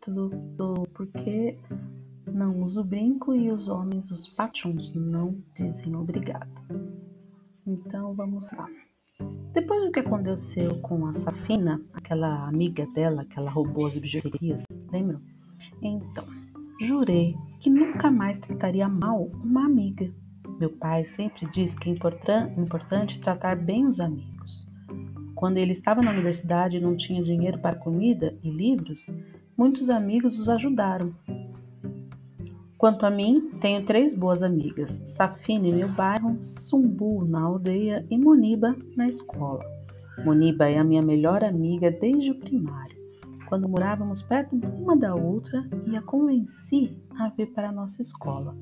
capítulo do Porquê não uso brinco e os homens, os patrões, não dizem obrigado. Então vamos lá. Depois do que aconteceu com a Safina, aquela amiga dela que ela roubou as bijuterias, lembram? Então, jurei que nunca mais trataria mal uma amiga. Meu pai sempre disse que é importante tratar bem os amigos. Quando ele estava na universidade e não tinha dinheiro para comida e livros, muitos amigos os ajudaram. Quanto a mim, tenho três boas amigas: Safina em meu bairro, Sumbu na aldeia e Moniba na escola. Moniba é a minha melhor amiga desde o primário. Quando morávamos perto uma da outra e a convenci a vir para a nossa escola.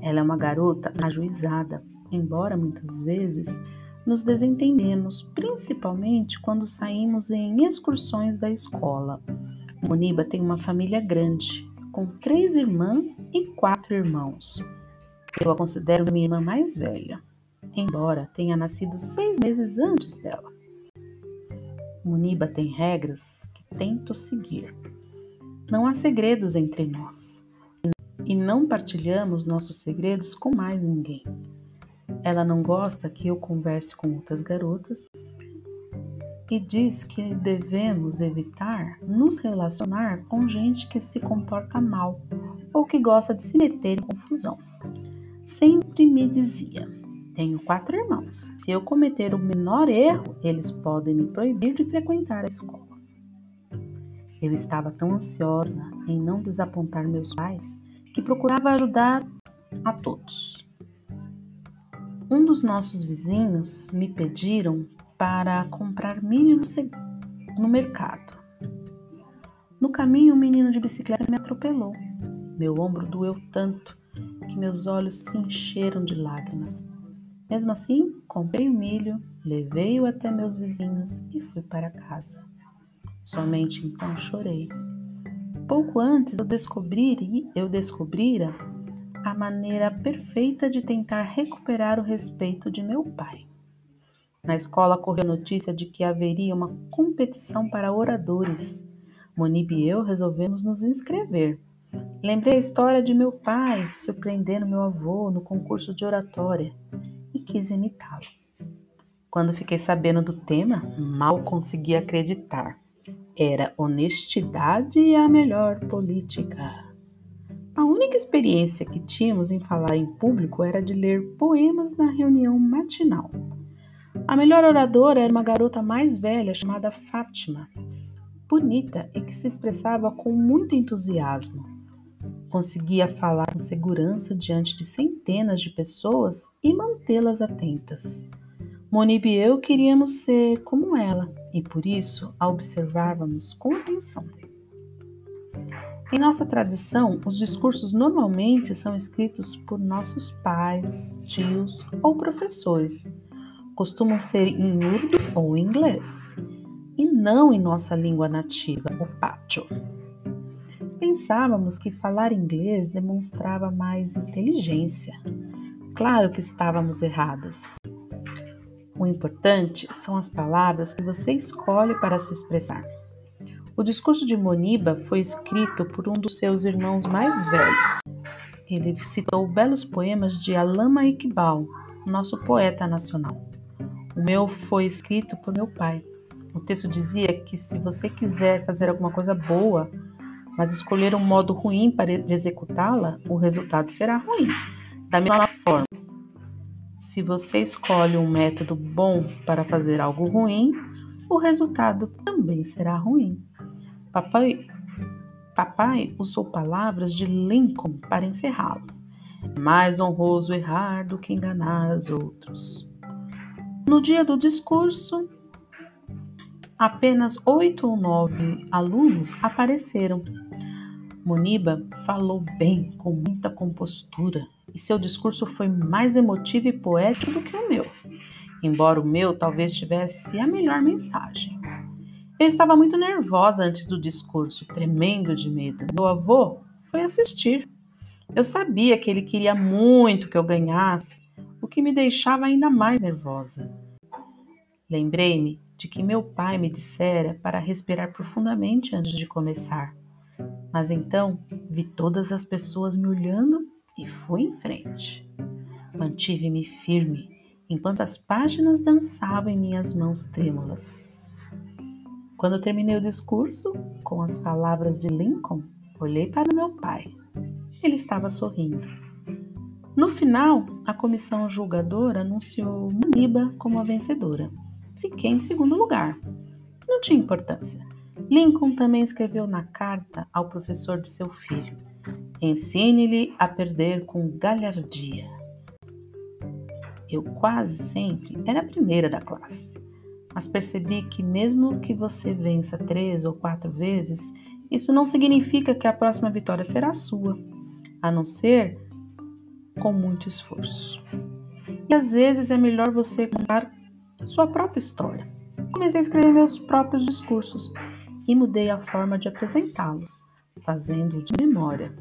Ela é uma garota ajuizada, embora muitas vezes nos desentendemos, principalmente quando saímos em excursões da escola. Moniba tem uma família grande, com três irmãs e quatro irmãos. Eu a considero minha irmã mais velha, embora tenha nascido seis meses antes dela. Muniba tem regras que tento seguir. Não há segredos entre nós e não partilhamos nossos segredos com mais ninguém. Ela não gosta que eu converse com outras garotas e diz que devemos evitar nos relacionar com gente que se comporta mal ou que gosta de se meter em confusão. Sempre me dizia: tenho quatro irmãos. Se eu cometer o menor erro, eles podem me proibir de frequentar a escola. Eu estava tão ansiosa em não desapontar meus pais que procurava ajudar a todos. Um dos nossos vizinhos me pediram para comprar milho no, no mercado. No caminho, um menino de bicicleta me atropelou. Meu ombro doeu tanto que meus olhos se encheram de lágrimas. Mesmo assim, comprei o milho, levei-o até meus vizinhos e fui para casa. Somente então chorei. Pouco antes eu descobri, eu descobrira a maneira perfeita de tentar recuperar o respeito de meu pai. Na escola correu notícia de que haveria uma competição para oradores. Monib e eu resolvemos nos inscrever. Lembrei a história de meu pai surpreendendo meu avô no concurso de oratória e quis imitá-lo. Quando fiquei sabendo do tema, mal consegui acreditar. Era honestidade e a melhor política. A única experiência que tínhamos em falar em público era de ler poemas na reunião matinal. A melhor oradora era uma garota mais velha chamada Fátima, bonita e que se expressava com muito entusiasmo. Conseguia falar com segurança diante de centenas de pessoas e mantê-las atentas. Monib e eu queríamos ser como ela e por isso a observávamos com atenção. Em nossa tradição, os discursos normalmente são escritos por nossos pais, tios ou professores costumam ser em urdu ou inglês, e não em nossa língua nativa, o pacho. Pensávamos que falar inglês demonstrava mais inteligência. Claro que estávamos erradas. O importante são as palavras que você escolhe para se expressar. O discurso de Moniba foi escrito por um dos seus irmãos mais velhos. Ele citou belos poemas de Alama Iqbal, nosso poeta nacional. O meu foi escrito por meu pai. O texto dizia que se você quiser fazer alguma coisa boa, mas escolher um modo ruim para executá-la, o resultado será ruim. Da mesma forma, se você escolhe um método bom para fazer algo ruim, o resultado também será ruim. Papai, papai usou palavras de Lincoln para encerrá-lo. É mais honroso errar do que enganar os outros. No dia do discurso, apenas oito ou nove alunos apareceram. Moniba falou bem, com muita compostura, e seu discurso foi mais emotivo e poético do que o meu, embora o meu talvez tivesse a melhor mensagem. Eu estava muito nervosa antes do discurso, tremendo de medo. Meu avô foi assistir. Eu sabia que ele queria muito que eu ganhasse, o que me deixava ainda mais nervosa. Lembrei-me de que meu pai me dissera para respirar profundamente antes de começar. Mas então vi todas as pessoas me olhando e fui em frente. Mantive-me firme enquanto as páginas dançavam em minhas mãos trêmulas. Quando terminei o discurso, com as palavras de Lincoln, olhei para meu pai. Ele estava sorrindo. No final, a comissão julgadora anunciou Maniba como a vencedora. Fiquei em segundo lugar. Não tinha importância. Lincoln também escreveu na carta ao professor de seu filho: Ensine-lhe a perder com galhardia. Eu quase sempre era a primeira da classe, mas percebi que, mesmo que você vença três ou quatro vezes, isso não significa que a próxima vitória será sua, a não ser com muito esforço. E às vezes é melhor você contar sua própria história. Comecei a escrever meus próprios discursos e mudei a forma de apresentá-los, fazendo de memória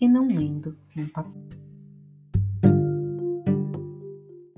e não lendo num papel.